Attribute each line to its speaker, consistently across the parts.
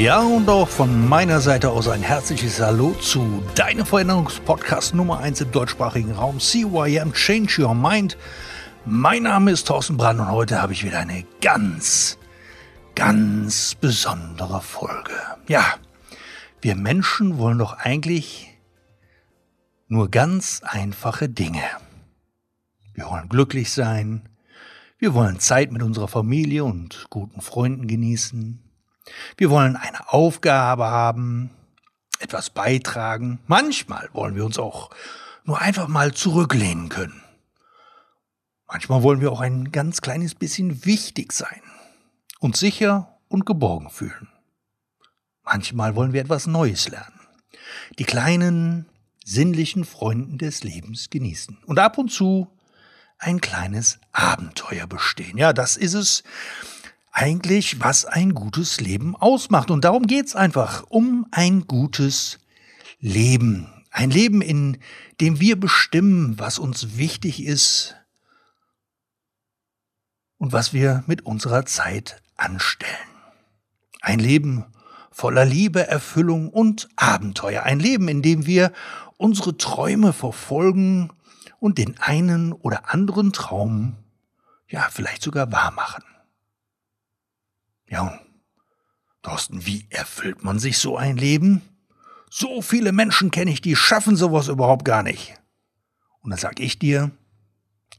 Speaker 1: Ja, und auch von meiner Seite aus ein herzliches Hallo zu deinem Veränderungspodcast Nummer 1 im deutschsprachigen Raum, CYM Change Your Mind. Mein Name ist Thorsten Brand und heute habe ich wieder eine ganz, ganz besondere Folge. Ja, wir Menschen wollen doch eigentlich nur ganz einfache Dinge. Wir wollen glücklich sein, wir wollen Zeit mit unserer Familie und guten Freunden genießen, wir wollen eine Aufgabe haben, etwas beitragen. Manchmal wollen wir uns auch nur einfach mal zurücklehnen können. Manchmal wollen wir auch ein ganz kleines bisschen wichtig sein, und sicher und geborgen fühlen. Manchmal wollen wir etwas Neues lernen, die kleinen sinnlichen Freunden des Lebens genießen und ab und zu ein kleines Abenteuer bestehen. Ja, das ist es, eigentlich, was ein gutes Leben ausmacht. Und darum geht's einfach, um ein gutes Leben. Ein Leben, in dem wir bestimmen, was uns wichtig ist und was wir mit unserer Zeit anstellen. Ein Leben voller Liebe, Erfüllung und Abenteuer. Ein Leben, in dem wir unsere Träume verfolgen und den einen oder anderen Traum ja vielleicht sogar wahr machen. Und Thorsten, wie erfüllt man sich so ein Leben? So viele Menschen kenne ich, die schaffen sowas überhaupt gar nicht. Und dann sag ich dir,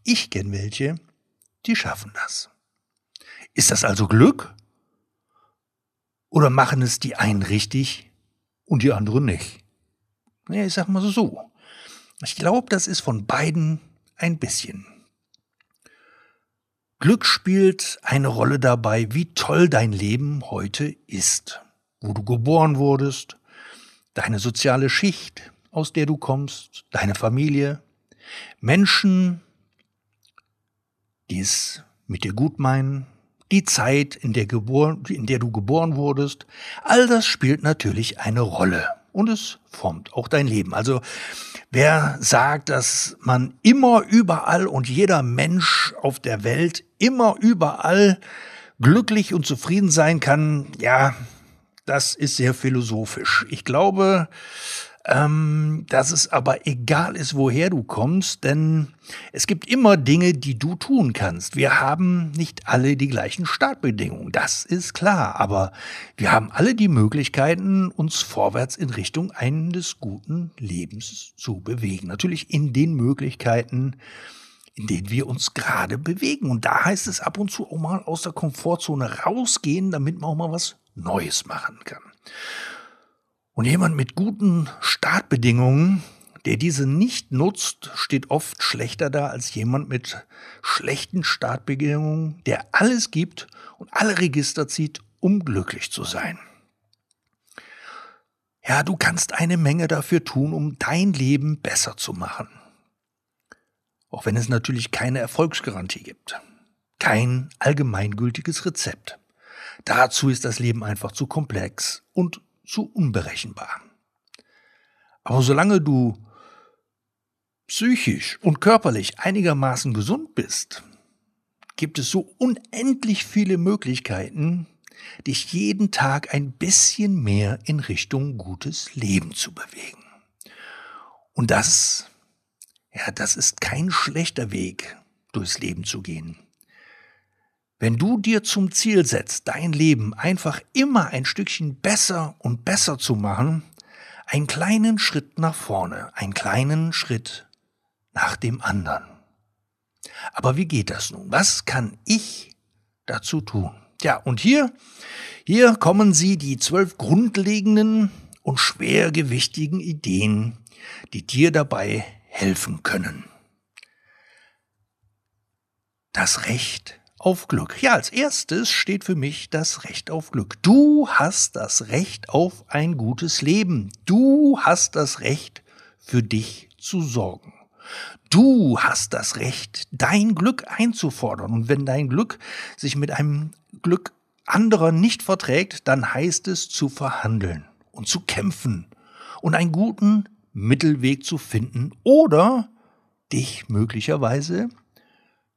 Speaker 1: ich kenne welche, die schaffen das. Ist das also Glück? Oder machen es die einen richtig und die anderen nicht? Ja, ich sag mal so. Ich glaube, das ist von beiden ein bisschen. Glück spielt eine Rolle dabei, wie toll dein Leben heute ist, wo du geboren wurdest, deine soziale Schicht, aus der du kommst, deine Familie, Menschen, die es mit dir gut meinen, die Zeit, in der, in der du geboren wurdest, all das spielt natürlich eine Rolle und es formt auch dein Leben. Also wer sagt, dass man immer überall und jeder Mensch auf der Welt immer überall glücklich und zufrieden sein kann, ja, das ist sehr philosophisch. Ich glaube, ähm, dass es aber egal ist, woher du kommst, denn es gibt immer Dinge, die du tun kannst. Wir haben nicht alle die gleichen Startbedingungen, das ist klar, aber wir haben alle die Möglichkeiten, uns vorwärts in Richtung eines guten Lebens zu bewegen. Natürlich in den Möglichkeiten, in denen wir uns gerade bewegen. Und da heißt es ab und zu auch mal aus der Komfortzone rausgehen, damit man auch mal was Neues machen kann. Und jemand mit guten Startbedingungen, der diese nicht nutzt, steht oft schlechter da als jemand mit schlechten Startbedingungen, der alles gibt und alle Register zieht, um glücklich zu sein. Ja, du kannst eine Menge dafür tun, um dein Leben besser zu machen. Auch wenn es natürlich keine Erfolgsgarantie gibt. Kein allgemeingültiges Rezept. Dazu ist das Leben einfach zu komplex und zu unberechenbar. Aber solange du psychisch und körperlich einigermaßen gesund bist, gibt es so unendlich viele Möglichkeiten, dich jeden Tag ein bisschen mehr in Richtung gutes Leben zu bewegen. Und das, ja, das ist kein schlechter Weg, durchs Leben zu gehen. Wenn du dir zum Ziel setzt, dein Leben einfach immer ein Stückchen besser und besser zu machen, einen kleinen Schritt nach vorne, einen kleinen Schritt nach dem anderen. Aber wie geht das nun? Was kann ich dazu tun? Ja, und hier, hier kommen sie die zwölf grundlegenden und schwergewichtigen Ideen, die dir dabei helfen können. Das Recht auf Glück. Ja, als erstes steht für mich das Recht auf Glück. Du hast das Recht auf ein gutes Leben. Du hast das Recht, für dich zu sorgen. Du hast das Recht, dein Glück einzufordern. Und wenn dein Glück sich mit einem Glück anderer nicht verträgt, dann heißt es zu verhandeln und zu kämpfen und einen guten Mittelweg zu finden oder dich möglicherweise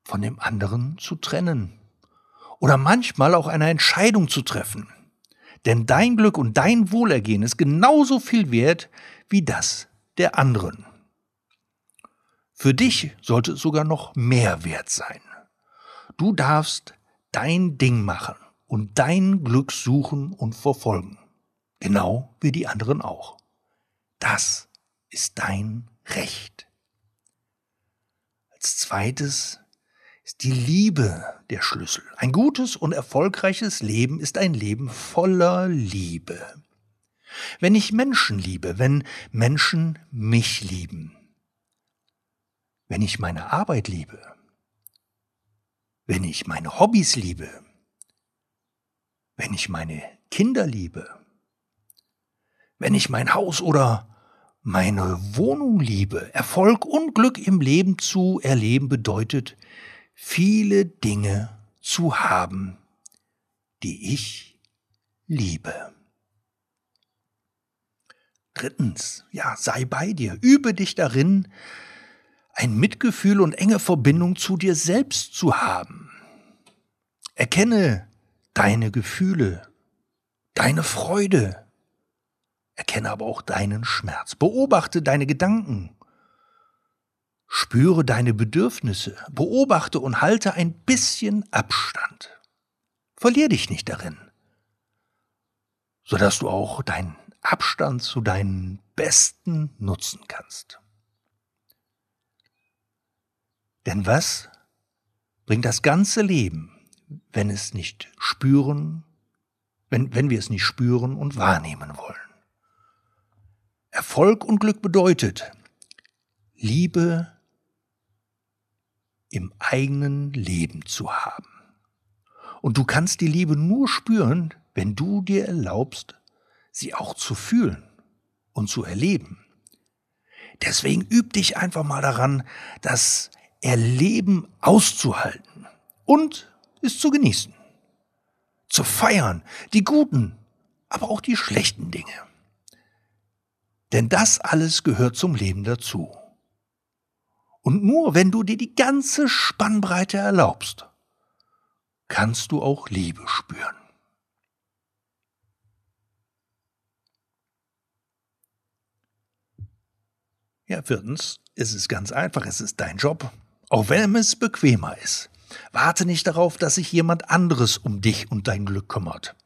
Speaker 1: von dem anderen zu trennen oder manchmal auch eine Entscheidung zu treffen. Denn dein Glück und dein Wohlergehen ist genauso viel wert wie das der anderen. Für dich sollte es sogar noch mehr wert sein. Du darfst dein Ding machen und dein Glück suchen und verfolgen. Genau wie die anderen auch. Das ist dein Recht. Als zweites die Liebe der Schlüssel. Ein gutes und erfolgreiches Leben ist ein Leben voller Liebe. Wenn ich Menschen liebe, wenn Menschen mich lieben, wenn ich meine Arbeit liebe, wenn ich meine Hobbys liebe, wenn ich meine Kinder liebe, wenn ich mein Haus oder meine Wohnung liebe. Erfolg und Glück im Leben zu erleben bedeutet, viele Dinge zu haben, die ich liebe. Drittens, ja, sei bei dir, übe dich darin, ein Mitgefühl und enge Verbindung zu dir selbst zu haben. Erkenne deine Gefühle, deine Freude, erkenne aber auch deinen Schmerz, beobachte deine Gedanken, Spüre deine Bedürfnisse, beobachte und halte ein bisschen Abstand. Verlier dich nicht darin, sodass du auch deinen Abstand zu deinen Besten nutzen kannst. Denn was bringt das ganze Leben, wenn es nicht spüren, wenn, wenn wir es nicht spüren und wahrnehmen wollen? Erfolg und Glück bedeutet Liebe, im eigenen Leben zu haben. Und du kannst die Liebe nur spüren, wenn du dir erlaubst, sie auch zu fühlen und zu erleben. Deswegen üb dich einfach mal daran, das Erleben auszuhalten und es zu genießen. Zu feiern, die guten, aber auch die schlechten Dinge. Denn das alles gehört zum Leben dazu. Und nur wenn du dir die ganze Spannbreite erlaubst, kannst du auch Liebe spüren. Ja, viertens, es ist ganz einfach, es ist dein Job, auch wenn es bequemer ist. Warte nicht darauf, dass sich jemand anderes um dich und dein Glück kümmert.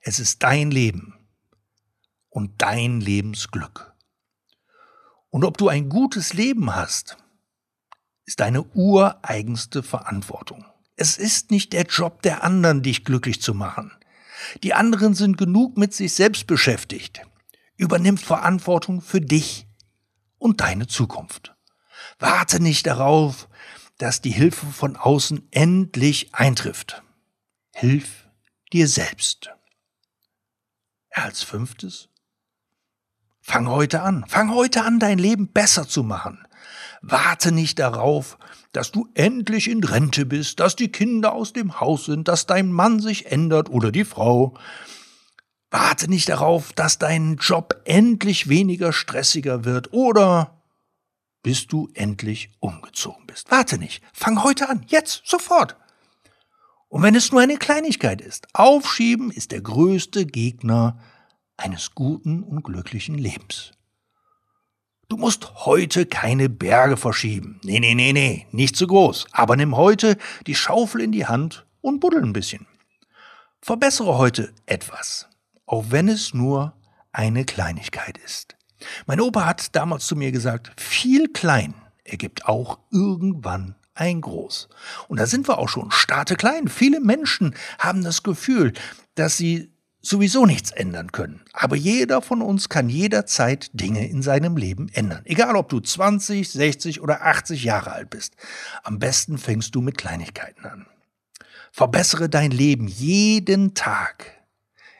Speaker 1: Es ist dein Leben und dein Lebensglück. Und ob du ein gutes Leben hast, ist deine ureigenste Verantwortung. Es ist nicht der Job der anderen, dich glücklich zu machen. Die anderen sind genug mit sich selbst beschäftigt. Übernimm Verantwortung für dich und deine Zukunft. Warte nicht darauf, dass die Hilfe von außen endlich eintrifft. Hilf dir selbst. Als fünftes, fang heute an. Fang heute an, dein Leben besser zu machen. Warte nicht darauf, dass du endlich in Rente bist, dass die Kinder aus dem Haus sind, dass dein Mann sich ändert oder die Frau. Warte nicht darauf, dass dein Job endlich weniger stressiger wird oder bis du endlich umgezogen bist. Warte nicht. Fang heute an. Jetzt. Sofort. Und wenn es nur eine Kleinigkeit ist, aufschieben ist der größte Gegner eines guten und glücklichen Lebens. Du musst heute keine Berge verschieben. Nee, nee, nee, nee, nicht zu groß. Aber nimm heute die Schaufel in die Hand und buddel ein bisschen. Verbessere heute etwas, auch wenn es nur eine Kleinigkeit ist. Mein Opa hat damals zu mir gesagt, viel klein ergibt auch irgendwann ein Groß. Und da sind wir auch schon, starte klein. Viele Menschen haben das Gefühl, dass sie sowieso nichts ändern können. Aber jeder von uns kann jederzeit Dinge in seinem Leben ändern. Egal ob du 20, 60 oder 80 Jahre alt bist. Am besten fängst du mit Kleinigkeiten an. Verbessere dein Leben jeden Tag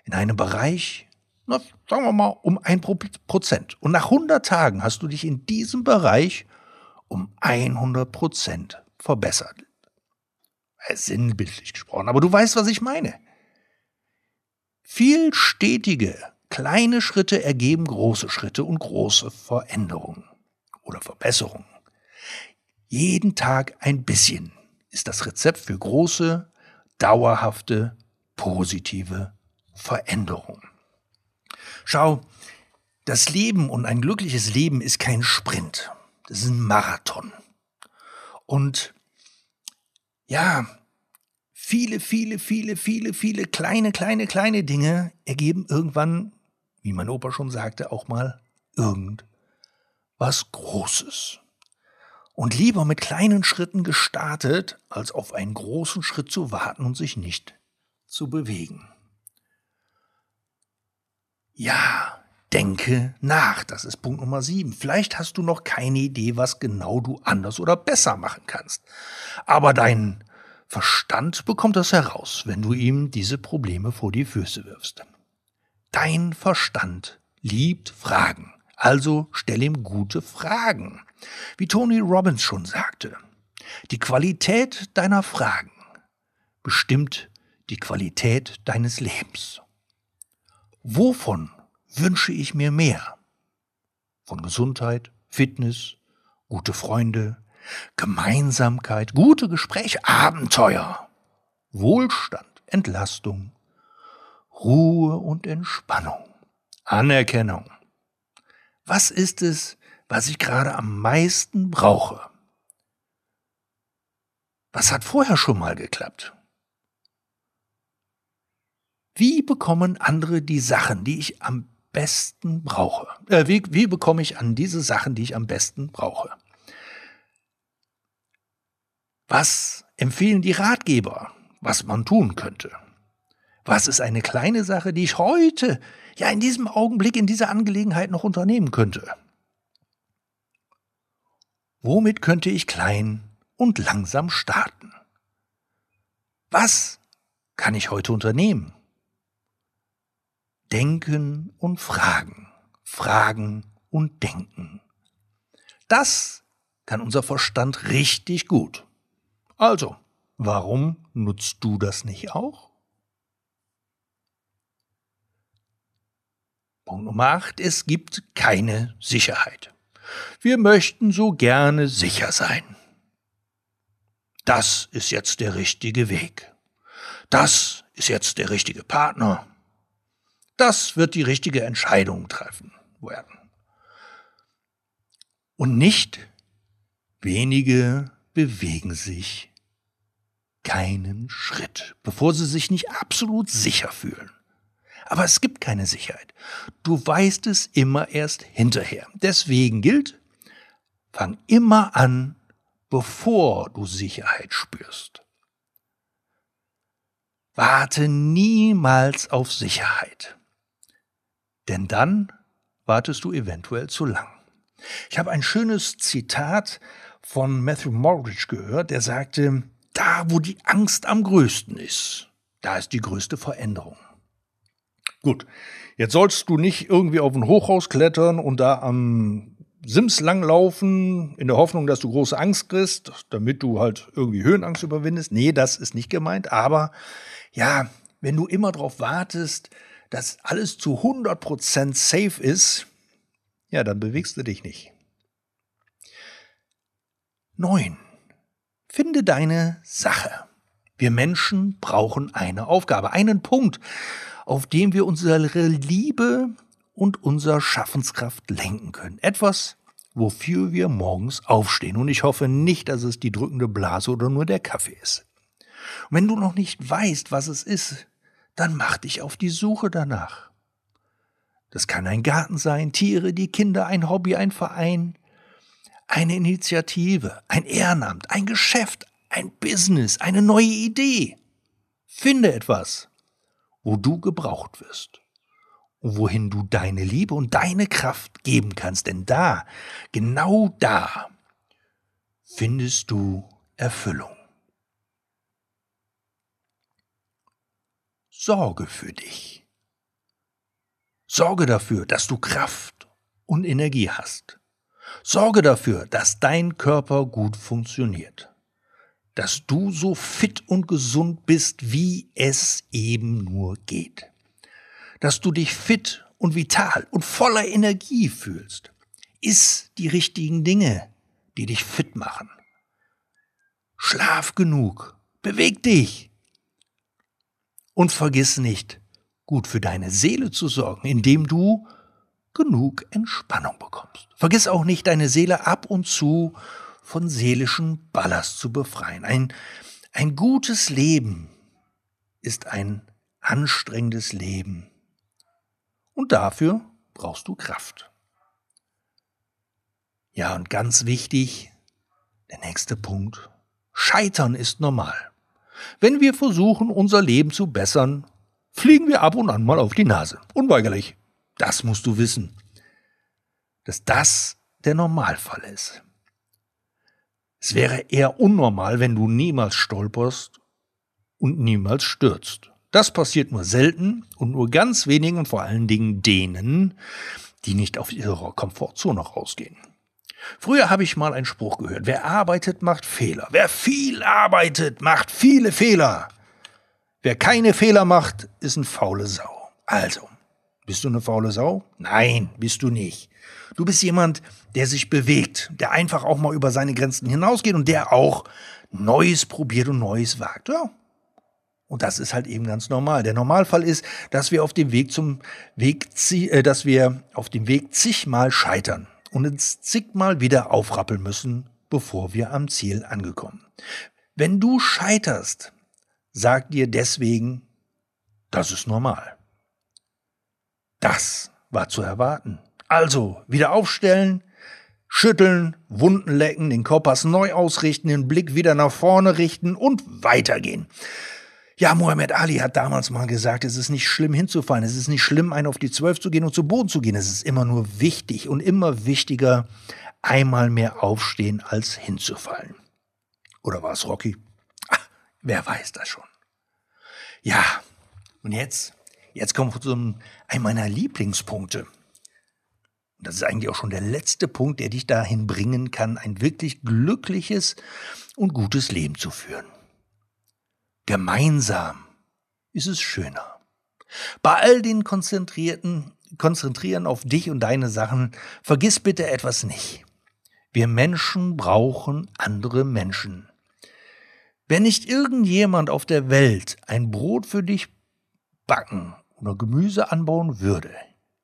Speaker 1: in einem Bereich, na, sagen wir mal, um ein Prozent. Und nach 100 Tagen hast du dich in diesem Bereich um 100 Prozent verbessert. Sinnbildlich gesprochen, aber du weißt, was ich meine. Viel stetige, kleine Schritte ergeben große Schritte und große Veränderungen oder Verbesserungen. Jeden Tag ein bisschen ist das Rezept für große, dauerhafte, positive Veränderungen. Schau, das Leben und ein glückliches Leben ist kein Sprint. Das ist ein Marathon. Und ja, viele, viele, viele, viele, viele kleine, kleine, kleine Dinge ergeben irgendwann, wie mein Opa schon sagte, auch mal irgendwas Großes. Und lieber mit kleinen Schritten gestartet, als auf einen großen Schritt zu warten und sich nicht zu bewegen. Ja, denke nach. Das ist Punkt Nummer sieben. Vielleicht hast du noch keine Idee, was genau du anders oder besser machen kannst. Aber dein Verstand bekommt das heraus, wenn du ihm diese Probleme vor die Füße wirfst. Dein Verstand liebt Fragen. Also stell ihm gute Fragen. Wie Tony Robbins schon sagte, die Qualität deiner Fragen bestimmt die Qualität deines Lebens. Wovon wünsche ich mir mehr. Von Gesundheit, Fitness, gute Freunde, Gemeinsamkeit, gute Gespräche, Abenteuer, Wohlstand, Entlastung, Ruhe und Entspannung, Anerkennung. Was ist es, was ich gerade am meisten brauche? Was hat vorher schon mal geklappt? Wie bekommen andere die Sachen, die ich am besten brauche? Äh, wie, wie bekomme ich an diese Sachen, die ich am besten brauche? Was empfehlen die Ratgeber, was man tun könnte? Was ist eine kleine Sache, die ich heute, ja in diesem Augenblick, in dieser Angelegenheit noch unternehmen könnte? Womit könnte ich klein und langsam starten? Was kann ich heute unternehmen? Denken und Fragen, Fragen und Denken. Das kann unser Verstand richtig gut. Also, warum nutzt du das nicht auch? Punkt Nummer 8. Es gibt keine Sicherheit. Wir möchten so gerne sicher sein. Das ist jetzt der richtige Weg. Das ist jetzt der richtige Partner. Das wird die richtige Entscheidung treffen werden. Und nicht wenige bewegen sich keinen Schritt, bevor sie sich nicht absolut sicher fühlen. Aber es gibt keine Sicherheit. Du weißt es immer erst hinterher. Deswegen gilt, fang immer an, bevor du Sicherheit spürst. Warte niemals auf Sicherheit denn dann wartest du eventuell zu lang. Ich habe ein schönes Zitat von Matthew Morridge gehört, der sagte, da wo die Angst am größten ist, da ist die größte Veränderung. Gut, jetzt sollst du nicht irgendwie auf ein Hochhaus klettern und da am Sims langlaufen, in der Hoffnung, dass du große Angst kriegst, damit du halt irgendwie Höhenangst überwindest. Nee, das ist nicht gemeint. Aber ja, wenn du immer darauf wartest, dass alles zu 100% safe ist, ja, dann bewegst du dich nicht. 9. Finde deine Sache. Wir Menschen brauchen eine Aufgabe, einen Punkt, auf dem wir unsere Liebe und unsere Schaffenskraft lenken können. Etwas, wofür wir morgens aufstehen. Und ich hoffe nicht, dass es die drückende Blase oder nur der Kaffee ist. Und wenn du noch nicht weißt, was es ist, dann mach dich auf die Suche danach. Das kann ein Garten sein, Tiere, die Kinder, ein Hobby, ein Verein, eine Initiative, ein Ehrenamt, ein Geschäft, ein Business, eine neue Idee. Finde etwas, wo du gebraucht wirst und wohin du deine Liebe und deine Kraft geben kannst, denn da, genau da, findest du Erfüllung. Sorge für dich. Sorge dafür, dass du Kraft und Energie hast. Sorge dafür, dass dein Körper gut funktioniert. Dass du so fit und gesund bist, wie es eben nur geht. Dass du dich fit und vital und voller Energie fühlst. Iss die richtigen Dinge, die dich fit machen. Schlaf genug. Beweg dich. Und vergiss nicht, gut für deine Seele zu sorgen, indem du genug Entspannung bekommst. Vergiss auch nicht, deine Seele ab und zu von seelischem Ballast zu befreien. Ein, ein gutes Leben ist ein anstrengendes Leben. Und dafür brauchst du Kraft. Ja, und ganz wichtig, der nächste Punkt. Scheitern ist normal. Wenn wir versuchen, unser Leben zu bessern, fliegen wir ab und an mal auf die Nase. Unweigerlich. Das musst du wissen. Dass das der Normalfall ist. Es wäre eher unnormal, wenn du niemals stolperst und niemals stürzt. Das passiert nur selten und nur ganz wenigen und vor allen Dingen denen, die nicht auf ihrer Komfortzone rausgehen. Früher habe ich mal einen Spruch gehört. Wer arbeitet, macht Fehler. Wer viel arbeitet, macht viele Fehler. Wer keine Fehler macht, ist ein faule Sau. Also, bist du eine faule Sau? Nein, bist du nicht. Du bist jemand, der sich bewegt, der einfach auch mal über seine Grenzen hinausgeht und der auch Neues probiert und Neues wagt. Ja. Und das ist halt eben ganz normal. Der Normalfall ist, dass wir auf dem Weg zum Weg, äh, dass wir auf dem Weg zigmal scheitern und uns zigmal wieder aufrappeln müssen, bevor wir am Ziel angekommen. Wenn du scheiterst, sag dir deswegen, das ist normal. Das war zu erwarten. Also wieder aufstellen, schütteln, Wunden lecken, den Kompass neu ausrichten, den Blick wieder nach vorne richten und weitergehen. Ja, Muhammad Ali hat damals mal gesagt, es ist nicht schlimm hinzufallen, es ist nicht schlimm, einen auf die Zwölf zu gehen und zu Boden zu gehen. Es ist immer nur wichtig und immer wichtiger, einmal mehr aufstehen, als hinzufallen. Oder war es Rocky? Ach, wer weiß das schon. Ja, und jetzt Jetzt kommt zu einem meiner Lieblingspunkte. Das ist eigentlich auch schon der letzte Punkt, der dich dahin bringen kann, ein wirklich glückliches und gutes Leben zu führen. Gemeinsam ist es schöner. Bei all den konzentrierten, konzentrieren auf dich und deine Sachen, vergiss bitte etwas nicht. Wir Menschen brauchen andere Menschen. Wenn nicht irgendjemand auf der Welt ein Brot für dich backen oder Gemüse anbauen würde,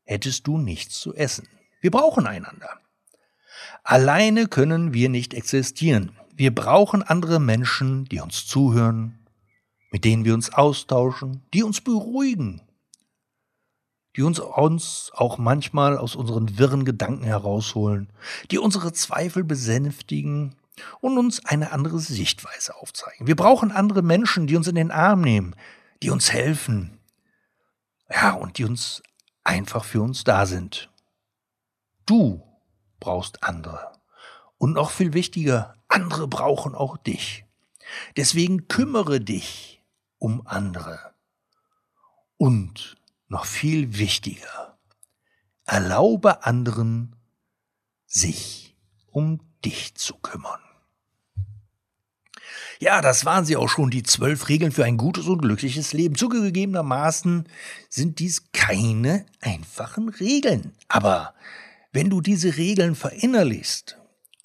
Speaker 1: hättest du nichts zu essen. Wir brauchen einander. Alleine können wir nicht existieren. Wir brauchen andere Menschen, die uns zuhören, mit denen wir uns austauschen, die uns beruhigen, die uns, uns auch manchmal aus unseren wirren Gedanken herausholen, die unsere Zweifel besänftigen und uns eine andere Sichtweise aufzeigen. Wir brauchen andere Menschen, die uns in den Arm nehmen, die uns helfen, ja, und die uns einfach für uns da sind. Du brauchst andere. Und noch viel wichtiger, andere brauchen auch dich. Deswegen kümmere dich um andere. Und noch viel wichtiger, erlaube anderen, sich um dich zu kümmern. Ja, das waren sie auch schon, die zwölf Regeln für ein gutes und glückliches Leben. Zugegebenermaßen sind dies keine einfachen Regeln. Aber wenn du diese Regeln verinnerlichst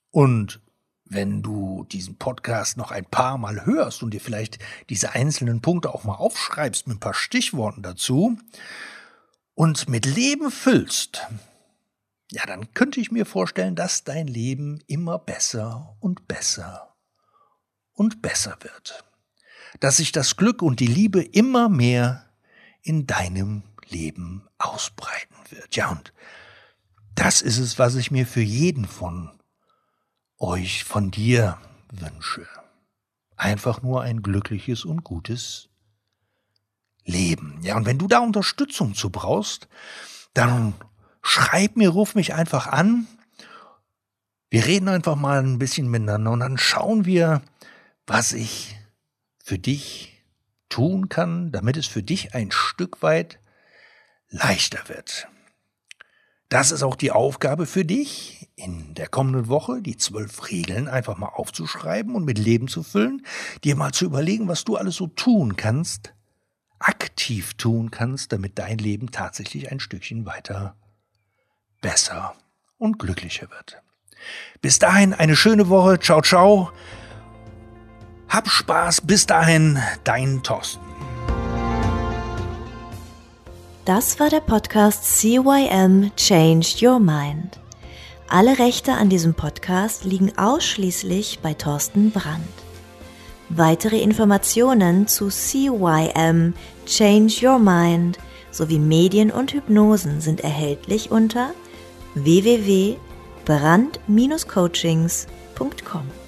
Speaker 1: und wenn du diesen Podcast noch ein paar Mal hörst und dir vielleicht diese einzelnen Punkte auch mal aufschreibst mit ein paar Stichworten dazu und mit Leben füllst, ja, dann könnte ich mir vorstellen, dass dein Leben immer besser und besser und besser wird. Dass sich das Glück und die Liebe immer mehr in deinem Leben ausbreiten wird. Ja, und das ist es, was ich mir für jeden von euch, von dir wünsche. Einfach nur ein glückliches und gutes Leben. Ja, und wenn du da Unterstützung zu brauchst, dann schreib mir, ruf mich einfach an. Wir reden einfach mal ein bisschen miteinander und dann schauen wir, was ich für dich tun kann, damit es für dich ein Stück weit leichter wird. Das ist auch die Aufgabe für dich, in der kommenden Woche die zwölf Regeln einfach mal aufzuschreiben und mit Leben zu füllen, dir mal zu überlegen, was du alles so tun kannst, aktiv tun kannst, damit dein Leben tatsächlich ein Stückchen weiter besser und glücklicher wird. Bis dahin eine schöne Woche. Ciao, ciao. Hab Spaß. Bis dahin, dein Thorsten.
Speaker 2: Das war der Podcast CYM Change Your Mind. Alle Rechte an diesem Podcast liegen ausschließlich bei Thorsten Brandt. Weitere Informationen zu CYM Change Your Mind sowie Medien und Hypnosen sind erhältlich unter www.brand-coachings.com.